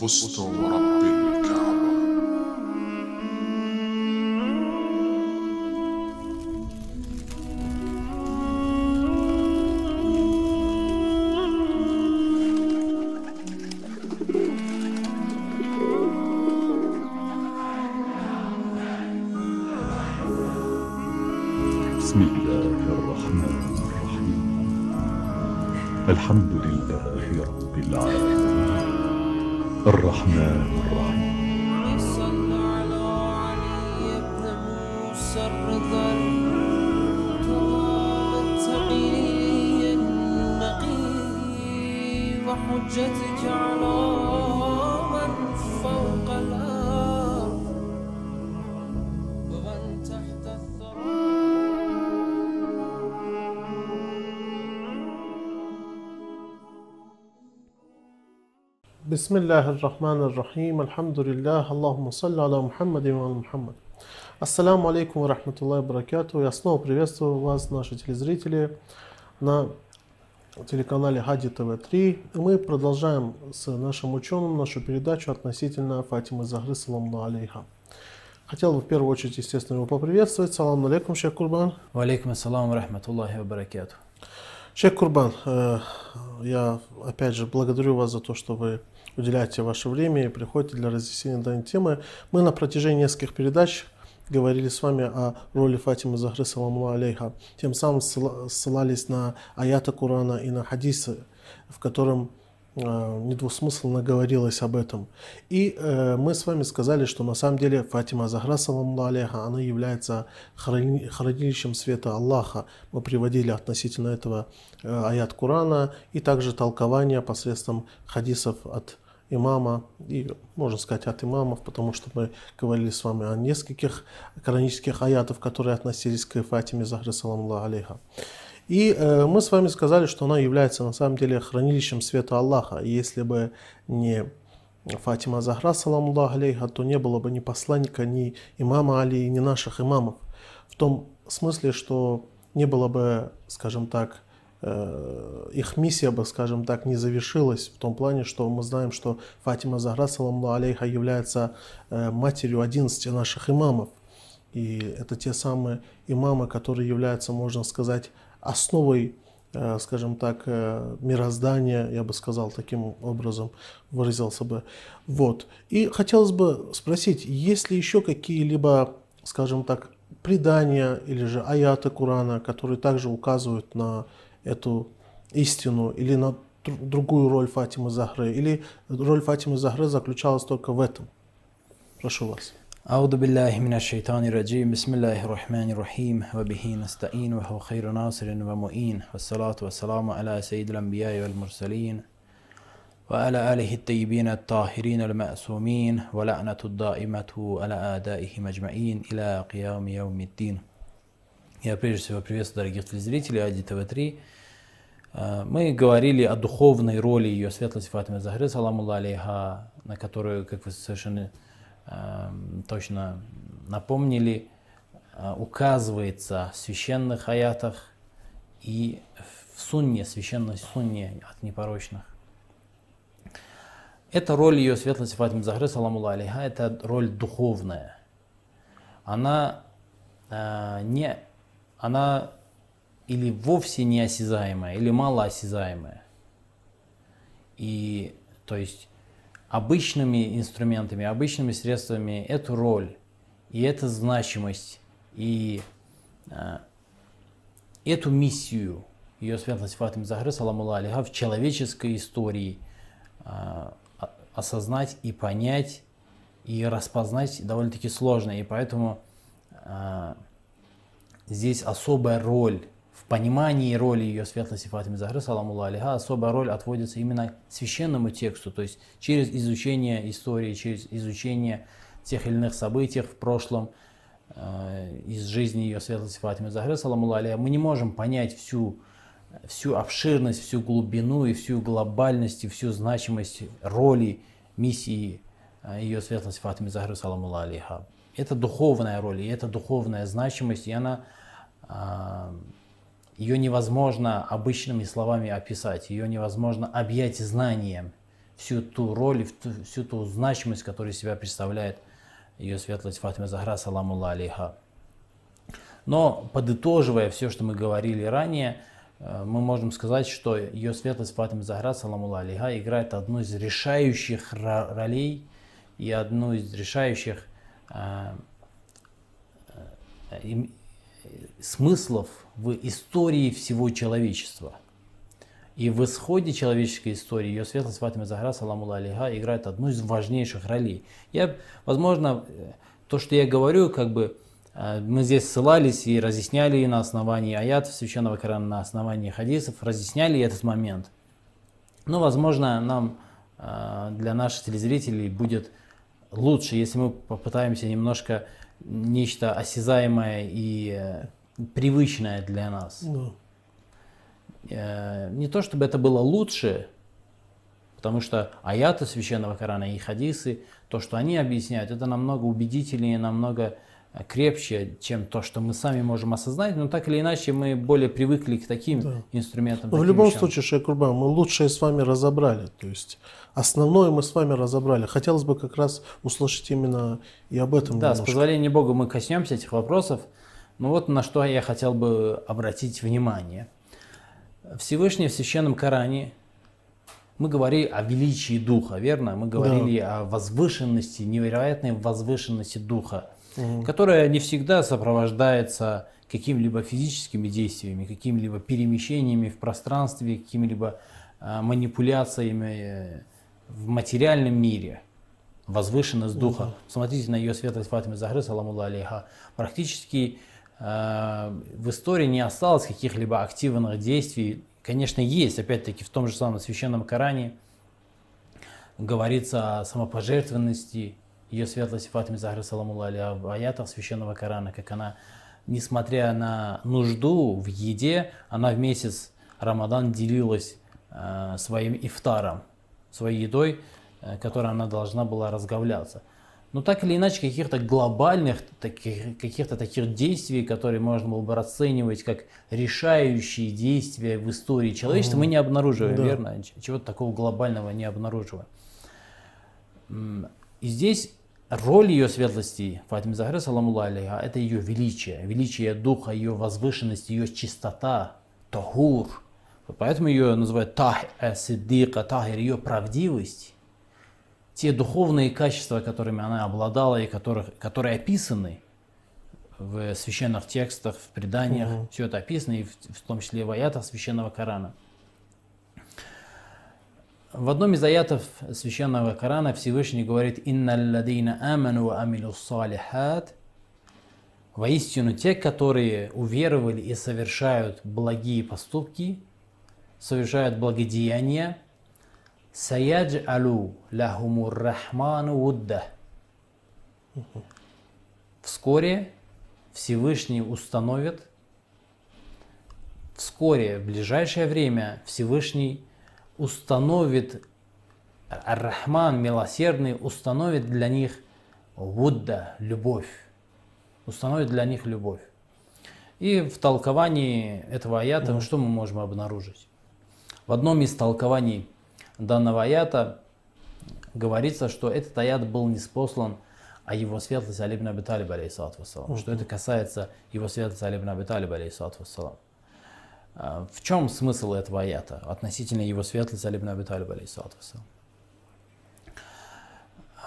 فزت ورب بسم الله الرحمن الرحيم الحمد لله اللهم صل على Мухаммад и Мухаммад. Ассаламу алейкум ва рахматуллахи баракату. Я снова приветствую вас, наши телезрители, на телеканале Хади ТВ-3. И мы продолжаем с нашим ученым нашу передачу относительно Фатимы Захры, саламу алейха. Хотел бы в первую очередь, естественно, его поприветствовать. Салам алейкум, шейх Курбан. Валейкум ассалам ва рахматуллахи ва баракату. Шейх Курбан, э, я опять же благодарю вас за то, что вы уделяете ваше время и приходите для разъяснения данной темы. Мы на протяжении нескольких передач говорили с вами о роли Фатимы Захры, саламу алейха. Тем самым ссыла- ссылались на аяты Корана и на хадисы, в котором э, недвусмысленно говорилось об этом. И э, мы с вами сказали, что на самом деле Фатима Захра, саламу алейха, она является храни- хранилищем света Аллаха. Мы приводили относительно этого э, аят Корана и также толкование посредством хадисов от имама и, можно сказать, от имамов, потому что мы говорили с вами о нескольких коранических аятов, которые относились к Фатиме Захры, саламу алейха. И э, мы с вами сказали, что она является на самом деле хранилищем света Аллаха. И если бы не Фатима Захра, саламу алейха, то не было бы ни посланника, ни имама Али, ни наших имамов. В том смысле, что не было бы, скажем так, их миссия бы, скажем так, не завершилась в том плане, что мы знаем, что Фатима Захра, саламу алейха, является э, матерью 11 наших имамов. И это те самые имамы, которые являются, можно сказать, основой, э, скажем так, э, мироздания, я бы сказал таким образом, выразился бы. Вот. И хотелось бы спросить, есть ли еще какие-либо, скажем так, предания или же аяты Корана, которые также указывают на эту истину или на дру- другую роль Фатимы Захры, или роль Фатимы Захры заключалась только в этом? Прошу вас. أعوذ بالله من الشيطان الرجيم بسم الله الرحمن الرحيم وبه نستعين وهو خير ناصر ومؤين والصلاة والسلام على سيد الأنبياء والمرسلين وعلى آله الطيبين الطاهرين المأسومين ولعنة الدائمة على أعدائهم أجمعين إلى قيام يوم الدين Я прежде всего приветствую дорогих телезрителей Ади ТВ-3. Э, Мы говорили о духовной роли ее светлости Фатимы Захры, саламу алейха, на которую, как вы совершенно э, точно напомнили, э, указывается в священных аятах и в сунне, священной сунне от непорочных. Эта роль ее светлости Фатимы Захры, саламу алейха, это роль духовная. Она не, она или вовсе неосязаемая, или малоосязаемая. И то есть обычными инструментами, обычными средствами эту роль и эту значимость и э, эту миссию ее светлость Фатим Захры, саламу алейха, в человеческой истории э, осознать и понять и распознать довольно-таки сложно. И поэтому э, здесь особая роль в понимании роли ее светлости Фатимы Захры, саламу алейха, особая роль отводится именно священному тексту, то есть через изучение истории, через изучение тех или иных событий в прошлом, э, из жизни ее светлости Фатимы Захры, саламу алейха, мы не можем понять всю, всю обширность, всю глубину и всю глобальность и всю значимость роли, миссии э, ее светлости Фатимы Захры, саламу алейха. Это духовная роль, и это духовная значимость, и она а, ее невозможно обычными словами описать, ее невозможно объять знанием, всю ту роль, всю ту значимость, которую себя представляет ее светлость Фатима Захра, саламулла алейха. Но подытоживая все, что мы говорили ранее, э, мы можем сказать, что ее светлость Фатима Захра, саламулла алейха, играет одну из решающих ро- ролей и одну из решающих смыслов в истории всего человечества. И в исходе человеческой истории ее светлость Фатима Захра, саламулла алейха, играет одну из важнейших ролей. Я, возможно, э, то, что я говорю, как бы э, мы здесь ссылались и разъясняли на основании аятов Священного Корана, на основании хадисов, разъясняли этот момент. Но, возможно, нам, э, для наших телезрителей, будет лучше, если мы попытаемся немножко нечто осязаемое и э, привычное для нас. Да. Э, Не то чтобы это было лучше, потому что аяты священного Корана и хадисы, то, что они объясняют, это намного убедительнее, намного крепче, чем то, что мы сами можем осознать, но так или иначе мы более привыкли к таким Да. инструментам. Но в таким любом вещам. случае, Шейх Курбан, мы лучшее с вами разобрали. То есть основное мы с вами разобрали. Хотелось бы как раз услышать именно и об этом Да, с немножко. позволения Бога мы коснемся этих вопросов. Но вот на что я хотел бы обратить внимание. Всевышний в Священном Коране, мы говорили о величии Духа, верно? Мы говорили о возвышенности, невероятной возвышенности Духа, которая не всегда сопровождается какими-либо физическими действиями, какими-либо перемещениями в пространстве, какими-либо а, манипуляциями э, в материальном мире возвышенность духа. Смотрите на ее светлость Фатимы Захры, саламулла алейха. Практически э, в истории не осталось каких-либо активных действий. Конечно, есть, опять-таки, в том же самом Священном Коране говорится о самопожертвенности ее светлости Фатимы Захры, саламулла алейха, в аятах Священного Корана, как она, несмотря на нужду в еде, она в месяц Рамадан делилась э, своим ифтаром, своей едой, э, которой она должна была разговляться. Но так или иначе, каких-то глобальных, таких, каких-то таких действий, которые можно было бы расценивать как решающие действия в истории человечества, мы не обнаруживаем, Да. верно? Чего-то такого глобального не обнаруживаем. И здесь роль ее светлости, Фатима Захара, саламулла алейха, это ее величие, величие духа, ее возвышенность, ее чистота, тахур. Поэтому ее называют тах, сиддика, тахир, ее правдивость. Те духовные качества, которыми она обладала и которых, которые описаны в священных текстах, в преданиях, Мгм. все это описано, и в, в том числе и в аятах священного Корана. В одном из аятов священного Корана Всевышний говорит «Инна ладина аману ва амилу салихат» Воистину, те, которые уверовали и совершают благие поступки, совершают благодеяния, «Саядж'алу лахумур рахману вудда» Вскоре Всевышний установит, вскоре, в ближайшее время Всевышний установит, Ар-Рахман, милосердный, установит для них вудда, любовь. Установит для них любовь. И в толковании этого аята что мы можем обнаружить? В одном из толкований данного аята говорится, что этот аят был неспослан а его светлость Али ибн Аби Талиб, алейхиссалату вассалам. Что это касается его светлости Али ибн Аби Талиб, алейхиссалату вассалам. А, В чем смысл этого аята относительно его светлости Али ибн Аби Талиб, алейхиссалату вассалам?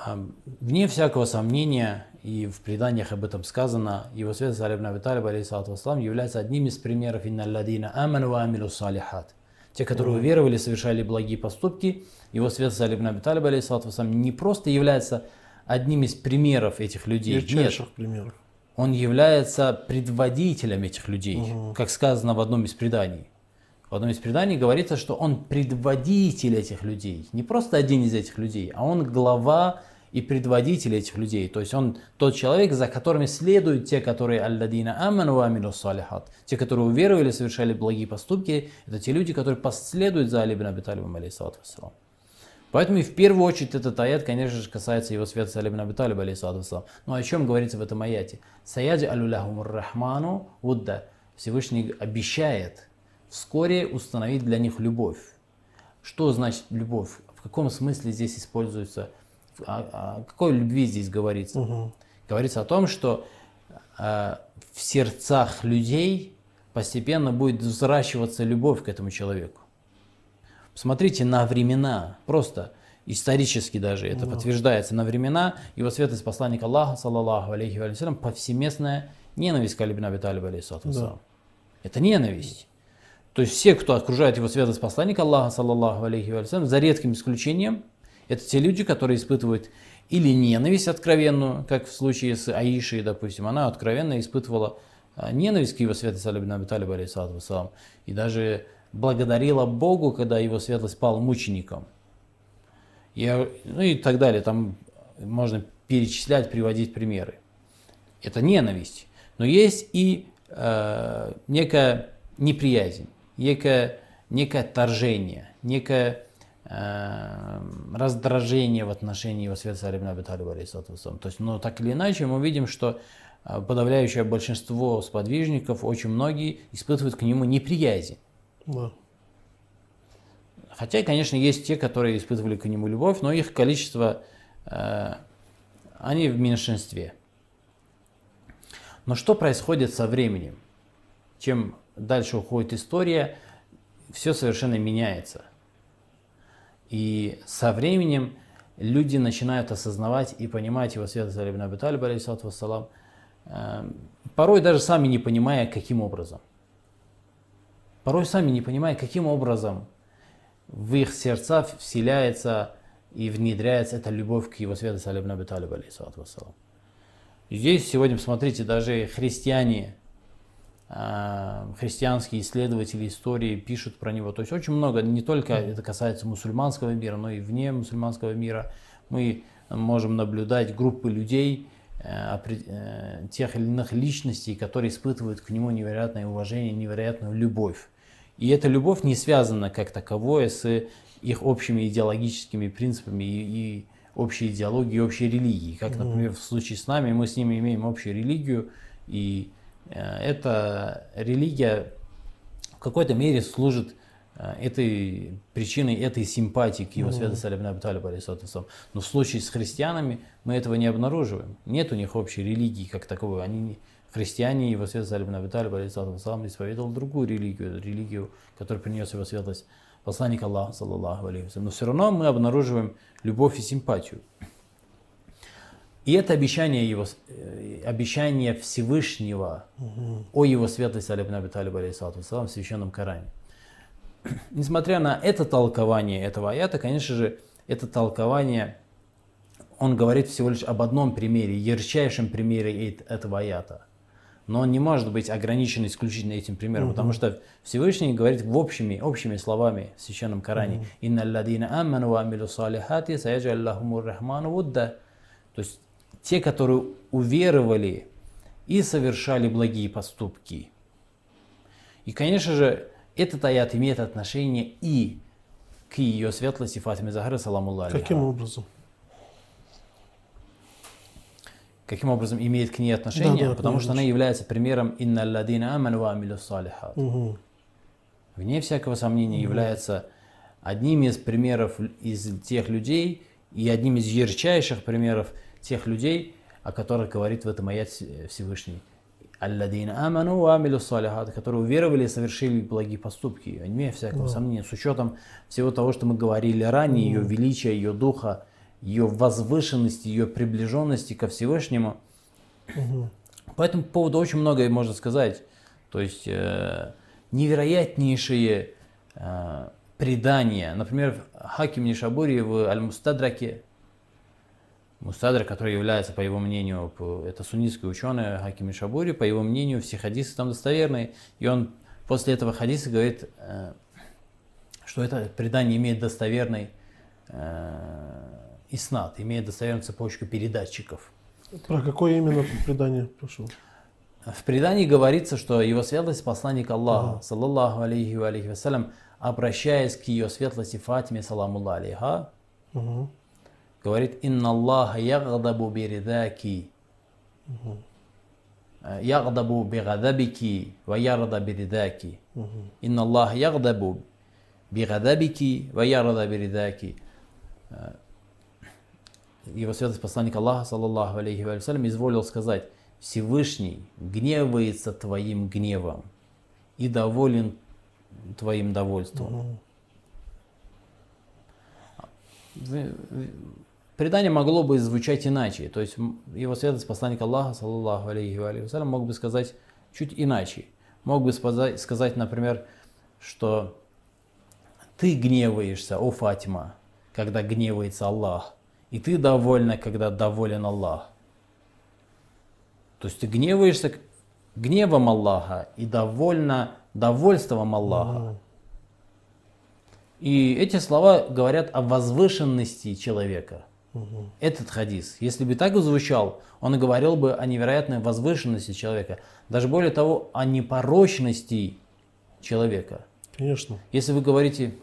А, Вне всякого сомнения, и в преданиях об этом сказано, его светлость Али ибн Аби Талиб, алейхиссалату вассалам, является одним из примеров «Инна ладина аману амилу салихат». Те, которые уверовали, совершали благие поступки, его светлость Али ибн Аби Талиб, алейхиссалату вассалам, не просто является одним из примеров этих людей. Нет, примеров. Он является предводителем этих людей, как сказано в одном из преданий. В одном из преданий говорится, что он предводитель этих людей. Не просто один из этих людей, а он глава и предводитель этих людей. То есть он тот человек, за которыми следуют те, которые алладина аману ва амилу салихат. Те, которые уверовали, совершали благие поступки, это те люди, которые последуют за Али ибн Аби Талибом, алейхиссалату вассалам. Поэтому и в первую очередь этот аят, конечно же, касается его святости Али ибн Аби Талиба, алейхиссалату вассалам. Но о чем говорится в этом аяте? Саяджи алюляхумур рахману вудда. Всевышний обещает вскоре установить для них любовь. Что значит любовь? В каком смысле здесь используется? О, о какой любви здесь говорится? Говорится о том, что э, в сердцах людей постепенно будет взращиваться любовь к этому человеку. Посмотрите на времена, просто исторически даже это подтверждается, на времена его светлость посланника Аллаха, саллаллаху алейхи вассалям, повсеместная ненависть к Али бин Аби Талибу, алейхиссалату вассалам. Это ненависть. То есть все, кто окружает его светлость посланника Аллаха, саллаллаху алейхи вассалям, за редким исключением, это те люди, которые испытывают или ненависть откровенную, как в случае с Аишей, допустим, она откровенно испытывала а, ненависть к его светлости Али бин Аби Талибу, алейхиссалату и даже благодарила Богу, когда его светлость пал мучеником. И, ну и так далее. Там можно перечислять, приводить примеры. Это ненависть. Но есть и э, некая неприязнь, некое, некое отторжение, некое э, раздражение в отношении его святца Али ибн Аби Талиба, алейхиссалату вассалам. То есть, но так или иначе, мы видим, что э, подавляющее большинство сподвижников, очень многие испытывают к нему неприязнь. Да. Хотя, конечно, есть те, которые испытывали к нему любовь, но их количество, э, они в меньшинстве. Но что происходит со временем? Чем дальше уходит история, все совершенно меняется. И со временем люди начинают осознавать и понимать его святость Али ибн Аби Талиб, алейхиссалату вассалам, э, порой даже сами не понимая, каким образом. Порой сами не понимая, каким образом в их сердца вселяется и внедряется эта любовь к его святости Али ибн Аби Талиб, алейхиссалату вассалам. Здесь сегодня, посмотрите, даже христиане, а, христианские исследователи истории пишут про него. То есть очень много, не только это касается мусульманского мира, но и вне мусульманского мира. Мы можем наблюдать группы людей, э, э, тех или иных личностей, которые испытывают к нему невероятное уважение, невероятную любовь. И эта любовь не связана как таковое с их общими идеологическими принципами и, и общей идеологией, общей религией. Как, например, в случае с нами, мы с ними имеем общую религию, и э, эта религия в какой-то мере служит э, этой причиной этой симпатии к его святости Али ибн Аби Талиб, алейхиссалату вассалам. Но в случае с христианами мы этого не обнаруживаем. Нет у них общей религии как таковой. Они христиане, светлость Али ибн Аби Талиб, алейхиссалату вассалам, исповедовал другую религию, религию, которую принес его светлость посланник Аллаха, саллаллаху алейхи. Но все равно мы обнаруживаем любовь и симпатию. И это обещание, его, э, обещание Всевышнего о его светлости Али ибн Аби Талиб, алейхиссалату в священном Коране. Несмотря на это толкование этого аята, конечно же, это толкование, он говорит всего лишь об одном примере, ярчайшем примере эт- этого аята. Но он не может быть ограничен исключительно этим примером, потому что Всевышний говорит в общими, общими словами в Священном Коране. «Инна алладина аману ва амилу салихати саяджаль лахумур рахману вудда». То есть те, которые уверовали и совершали благие поступки. И, конечно же, этот аят имеет отношение и к ее светлости Фатиме Захара, саламу. Каким образом? Каким образом имеет к ней отношение? Да, да, Потому что она является примером «Инна алладина аману ва амилу салихат». Мгм. Вне всякого сомнения является одним из примеров из тех людей и одним из ярчайших примеров тех людей, о которых говорит в этом аят Всевышний. Алладина аману ва амилу салихат, которые уверовали и совершили благие поступки, вне всякого сомнения, с учетом всего того, что мы говорили ранее, ее величия, ее духа, ее возвышенности, ее приближенности ко Всевышнему. По этому поводу очень многое можно сказать. То есть э, невероятнейшие э, предания. Например, Хаким Нишабури в Аль-Мустадраке, Мустадрак, который является, по его мнению, это суннитский ученый Хаким Нишабури, по его мнению, все хадисы там достоверные. И он после этого хадиса говорит, э, что это предание имеет достоверный э, иснат, имеет достоверную цепочку передатчиков. Про какое именно предание прошу? В предании говорится, что его светлость посланник Аллаха, саллаллаху алейхи ва алейхи вассалям, обращаясь к ее светлости Фатиме, саламу алейха, Мгм. говорит, «Инна Аллаха ягдабу биридаки». ва ярда биридаки. Инна Аллах ягдабу бигадабики ва ярда биридаки. Э, Его святость посланник Аллаха, саллаллаху алейхи ва салям, изволил сказать, Всевышний гневается твоим гневом и доволен твоим довольством. Вы- Предание могло бы звучать иначе. То есть его святость посланник Аллаха, саллаллаху алейхи ва алейхи вассалям, мог бы сказать чуть иначе. Мог бы сказать, например, что ты гневаешься, о Фатима, когда гневается Аллах, и ты довольна, когда доволен Аллах. То есть ты гневаешься гневом Аллаха и довольна довольством Аллаха. И эти слова говорят о возвышенности человека. Этот хадис, если бы так звучал, он говорил бы о невероятной возвышенности человека. Даже более того, о непорочности человека. Конечно. Если вы говорите,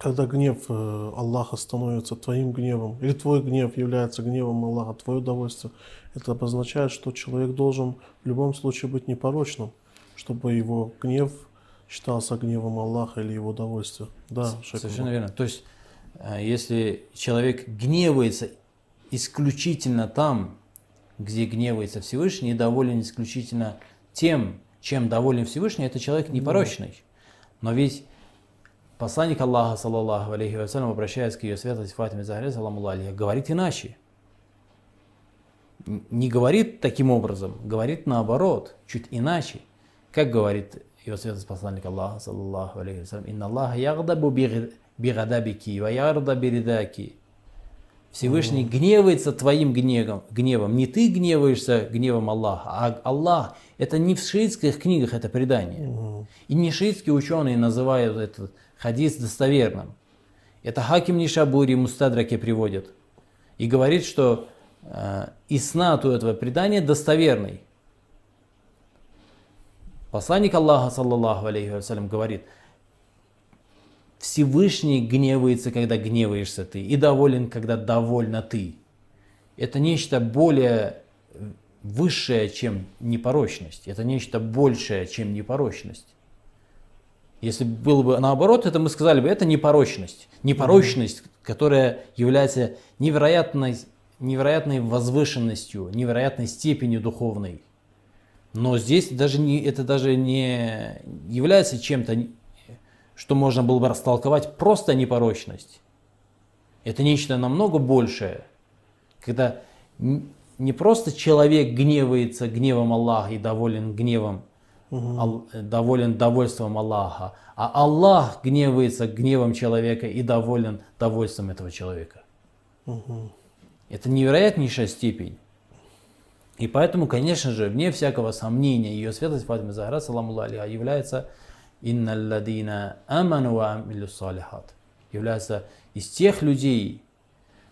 Когда гнев э, Аллаха становится твоим гневом, или твой гнев является гневом Аллаха, твое удовольствие, это обозначает, что человек должен в любом случае быть непорочным, чтобы его гнев считался гневом Аллаха или его удовольствие. Да, Совершенно верно. То есть, э, если человек гневается исключительно там, где гневается Всевышний, и доволен исключительно тем, чем доволен Всевышний, это человек непорочный. Но ведь посланник Аллаха, саллаллаху алейхи вассалям, обращаясь к ее святости Фатиме Захаре, саламу алейхи, говорит иначе. Не говорит таким образом, говорит наоборот, чуть иначе. Как говорит его святость посланник Аллаха, саллаллаху алейхи вассалям, «Инна Аллаха ягдабу биг- бигадабики, ва ярда биридаки». Всевышний гневается твоим гневом, гневом. Не ты гневаешься гневом Аллаха, а Аллах. Это не в шиитских книгах это предание. И не шиитские ученые называют этот хадис достоверным. Это Хаким Нишабури Мустадраке приводит. И говорит, что э, иснат у этого предания достоверный. Посланник Аллаха, саллаллаху алейхи вассалям, говорит, Всевышний гневается, когда гневаешься ты, и доволен, когда довольна ты. Это нечто более высшее, чем непорочность. Это нечто большее, чем непорочность. Если было бы наоборот, это мы сказали бы, это непорочность. Непорочность, которая является невероятной, невероятной возвышенностью, невероятной степенью духовной. Но здесь даже не, это даже не является чем-то, что можно было бы растолковать просто непорочность. Это нечто намного большее. Когда не просто человек гневается гневом Аллаха и доволен гневом, Э, доволен довольством Аллаха, а Аллах гневается гневом человека и доволен довольством этого человека. Это невероятнейшая степень. И поэтому, конечно же, вне всякого сомнения, ее святость Фатима Захара, саламу алейха, является инналладина аману амилю салихат. Является из тех людей,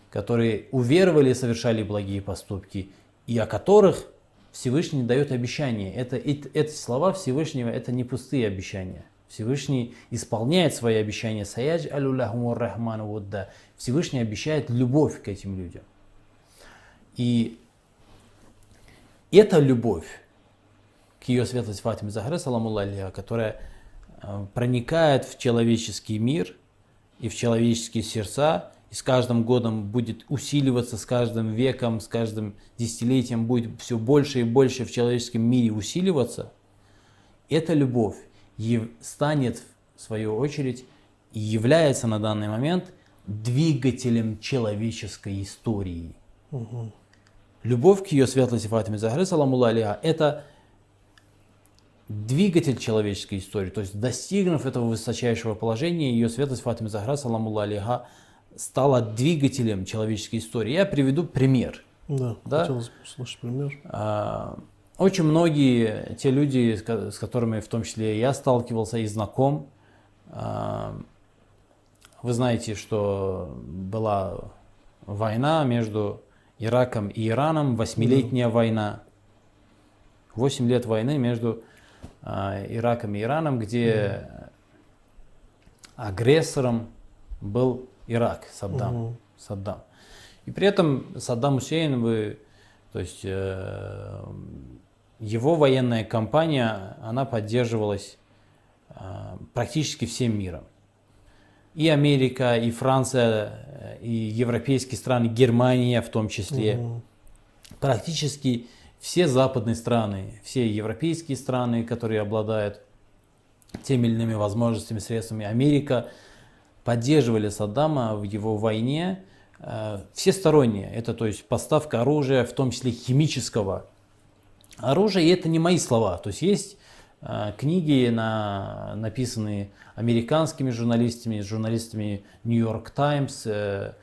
которые уверовали и совершали благие поступки, и о которых Всевышний дает обещание. Это, эт- эти слова Всевышнего это не пустые обещания. Всевышний исполняет свои обещания. Саяж алюляхумур рахману вудда. Всевышний обещает любовь к этим людям. И эта любовь к ее светлости Фатиме Захаре, саламу алейха, которая э, проникает в человеческий мир и в человеческие сердца, и с каждым годом будет усиливаться, с каждым веком, с каждым десятилетием будет все больше и больше в человеческом мире усиливаться, эта любовь станет, в свою очередь, и является на данный момент двигателем человеческой истории. Любовь к ее светлости Фатиме Захаре, саламу алейха, это двигатель человеческой истории. То есть, достигнув этого высочайшего положения, ее светлость Фатиме Захара, саламу алейха, стала двигателем человеческой истории. Я приведу пример. Да, Да? хотелось бы услышать пример. А, Очень многие те люди, с ко- с которыми в том числе я сталкивался и знаком, а, вы знаете, что была война между Ираком и Ираном, восьмилетняя война. Восемь лет войны между а, Ираком и Ираном, где агрессором был Ирак, Саддам. Мгм. Саддам. И при этом Саддам Хусейн, вы, то есть э, его военная кампания, она поддерживалась а, практически всем миром. И Америка, и Франция, э, и европейские страны, Германия в том числе. Мгм. Практически все западные страны, все европейские страны, которые обладают теми или иными возможностями, средствами, Америка поддерживали Саддама в его войне э, всесторонне. Это то есть поставка оружия, в том числе химического оружия. И это не мои слова. То есть есть э, книги, на, написанные американскими журналистами, журналистами New York Times, э,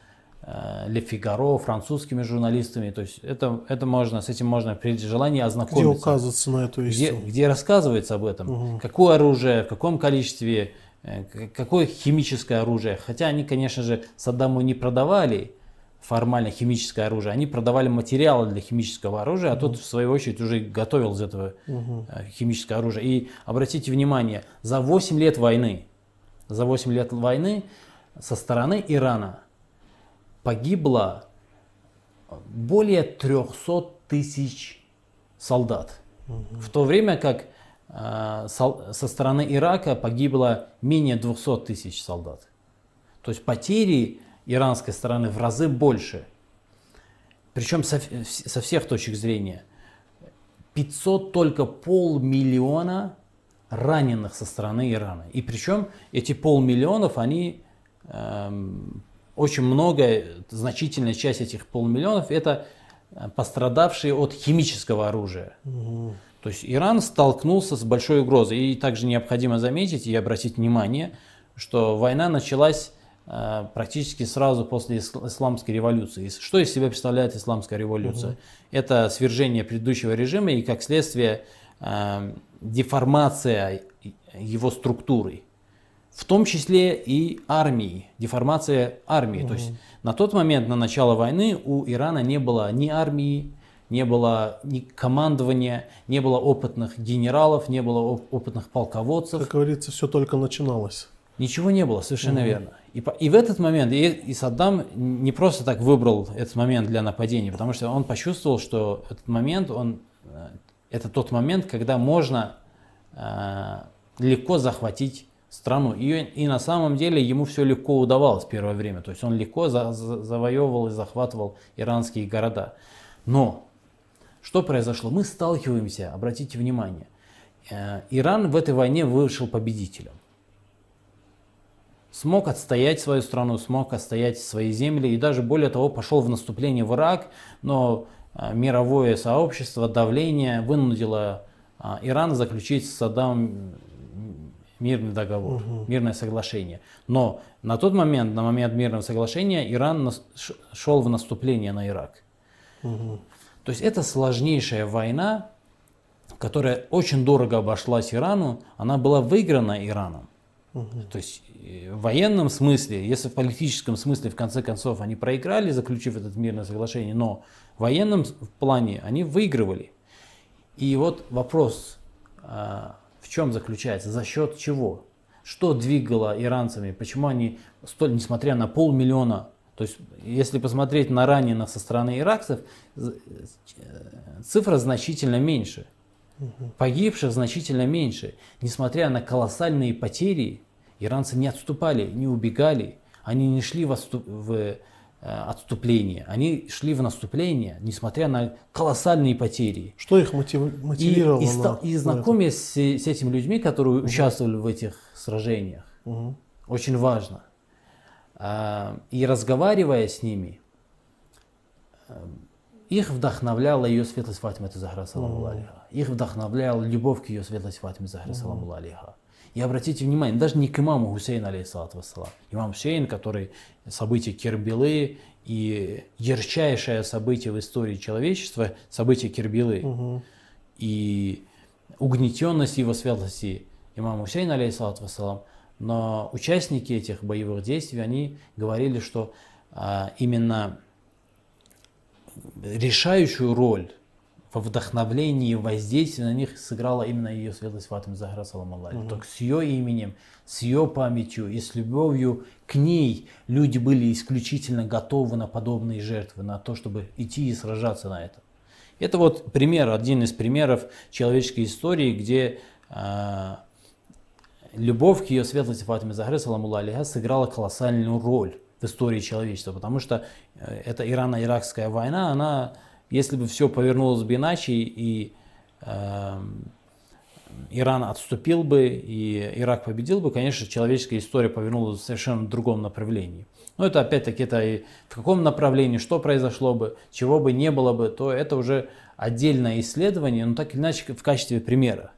э, Le Figaro, французскими журналистами. То есть это, это можно, с этим можно при желании Где ознакомиться указывается на эту где, истину? где рассказывается об этом, Мгм. какое оружие, в каком количестве, какое химическое оружие. Хотя они, конечно же, Саддаму не продавали формально химическое оружие, они продавали материалы для химического оружия, а тот, в свою очередь, уже готовил из этого э, химическое оружие. И обратите внимание, за 8 лет войны, за 8 лет войны со стороны Ирана погибло более 300 тысяч солдат. В то время как э, со стороны Ирака погибло менее 200 тысяч солдат. То есть потери иранской стороны в разы больше. Причем со, со всех точек зрения. 500 только полмиллиона раненых со стороны Ирана. И причем эти полмиллионов, они эм, очень много, значительная часть этих полмиллионов это пострадавшие от химического оружия. То есть Иран столкнулся с большой угрозой. И также необходимо заметить и обратить внимание, что война началась э, практически сразу после ис- исламской революции. Что из себя представляет исламская революция? Это свержение предыдущего режима и, как следствие, э, деформация его структуры. В том числе и армии, деформация армии. То есть на тот момент, на начало войны, у Ирана не было ни армии, не было ни командования, не было опытных генералов, не было оп- опытных полководцев. Как говорится, все только начиналось. Ничего не было, совершенно верно. И, и в этот момент, и, и Саддам не просто так выбрал этот момент для нападения, потому что он почувствовал, что этот момент, он, э, это тот момент, когда можно э, легко захватить страну. И, и на самом деле ему все легко удавалось первое время. То есть он легко за- за- завоевывал и захватывал иранские города. Но что произошло? Мы сталкиваемся, обратите внимание, э, Иран в этой войне вышел победителем смог отстоять свою страну, смог отстоять свои земли и даже более того пошел в наступление в Ирак, но а, мировое сообщество, давление вынудило а, Иран заключить с Саддамом мирный договор, мирное соглашение. Но на тот момент, на момент мирного соглашения, Иран шел в наступление на Ирак. То есть это сложнейшая война, которая очень дорого обошлась Ирану, она была выиграна Ираном. То есть э, в военном смысле, если в политическом смысле, в конце концов, они проиграли, заключив это мирное соглашение, но в военном плане они выигрывали. И вот вопрос, а, в чем заключается, за счет чего? Что двигало иранцами, почему они, столь, несмотря на полмиллиона, то есть если посмотреть на раненых со стороны иракцев, э, цифра значительно меньше. Погибших значительно меньше. Несмотря на колоссальные потери, иранцы не отступали, не убегали, они не шли в, отступ- в, э, отступление, они шли в наступление, несмотря на колоссальные потери. Что их мотив- И, мотивировало? и, и на это? знакомясь с, с этими людьми, которые участвовали в этих сражениях, Мгм. очень важно. А, И разговаривая с ними, а, их вдохновляла ее светлость Фатима Захра саламу. Их вдохновляла любовь к ее светлости Фатиме Захра саламу. И обратите внимание, даже не к имаму Хусейну алейхиссалату вассалам. Имам Хусейн, который событие Кербелы и ярчайшее событие в истории человечества, событие Кербелы Мгм. и угнетенность его светлости имама Хусейна, алейхиссалату вассалам, но участники этих боевых действий, они говорили, что а, именно решающую роль во вдохновлении и воздействии на них сыграла именно ее светлость Фатима Захра, салам алейхи. Так с ее именем, с ее памятью и с любовью к ней люди были исключительно готовы на подобные жертвы, на то, чтобы идти и сражаться на это. Это вот пример, один из примеров человеческой истории, где э, любовь к ее светлости Фатиме Захре, саламу алейха, сыграла колоссальную роль в истории человечества, потому что э, эта Ирано-Иракская война, она, если бы все повернулось бы иначе, и э, Иран отступил бы, и Ирак победил бы, конечно, человеческая история повернулась в совершенно другом направлении. Но это опять-таки, это в каком направлении, что произошло бы, чего бы не было бы, то это уже отдельное исследование, но так или иначе в качестве примера.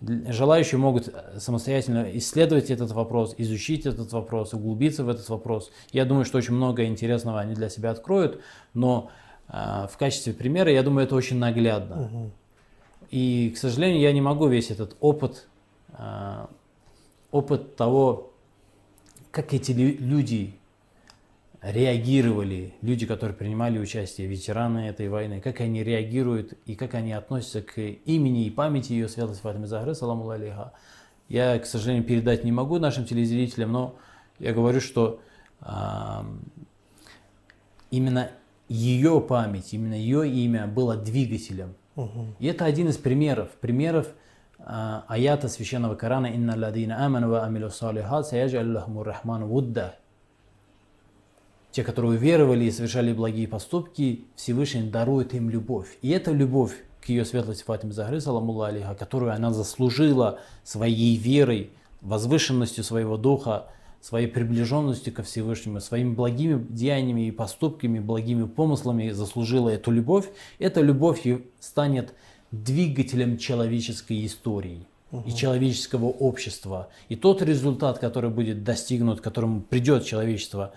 Желающие могут самостоятельно исследовать этот вопрос, изучить этот вопрос, углубиться в этот вопрос. Я думаю, что очень много интересного они для себя откроют, но э, в качестве примера, я думаю, это очень наглядно. Угу. И, к сожалению, я не могу весь этот опыт, э, опыт того, как эти люди реагировали, люди, которые принимали участие, ветераны этой войны, как они реагируют и как они относятся к имени и памяти ее святости Фатимы Захры, саламу алейха, я, к сожалению, передать не могу нашим телезрителям, но я говорю, что э, именно ее память, именно ее имя было двигателем. Угу. И это один из примеров, примеров э, аята священного Корана «Инна ладина аману ва амилу салихат саяджалю лахму рахману вудда». Те, которые уверовали и совершали благие поступки, Всевышний дарует им любовь. И эта любовь к ее светлости Фатиме Захры, саламу алейха, которую она заслужила своей верой, возвышенностью своего духа, своей приближенностью ко Всевышнему, своими благими деяниями и поступками, благими помыслами заслужила эту любовь, эта любовь станет двигателем человеческой истории и человеческого общества. И тот результат, который будет достигнут, к которому придет человечество,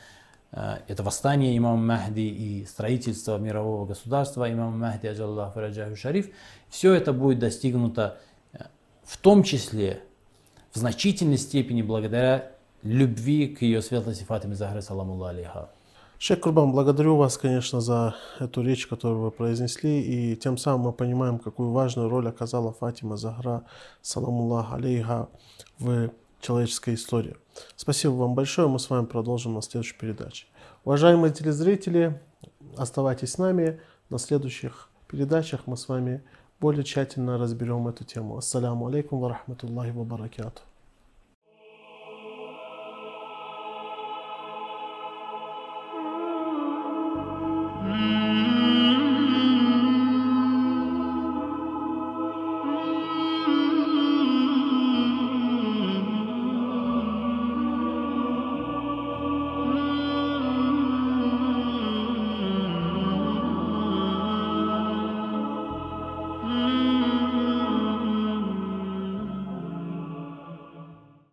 это восстание имама Махди и строительство мирового государства имама Махди, аджаллаху раджаху шариф, все это будет достигнуто э, в том числе в значительной степени благодаря любви к ее светлости Фатиме Захре, саламу алейха. Шейх Курбан, благодарю вас, конечно, за эту речь, которую вы произнесли, и тем самым мы понимаем, какую важную роль оказала Фатима Захра, саламуллах алейха, в человеческой истории. Спасибо вам большое, мы с вами продолжим на следующей передаче. Уважаемые телезрители, оставайтесь с нами, на следующих передачах мы с вами более тщательно разберем эту тему. Ассаляму алейкум ва рахматуллахи ва баракатуh.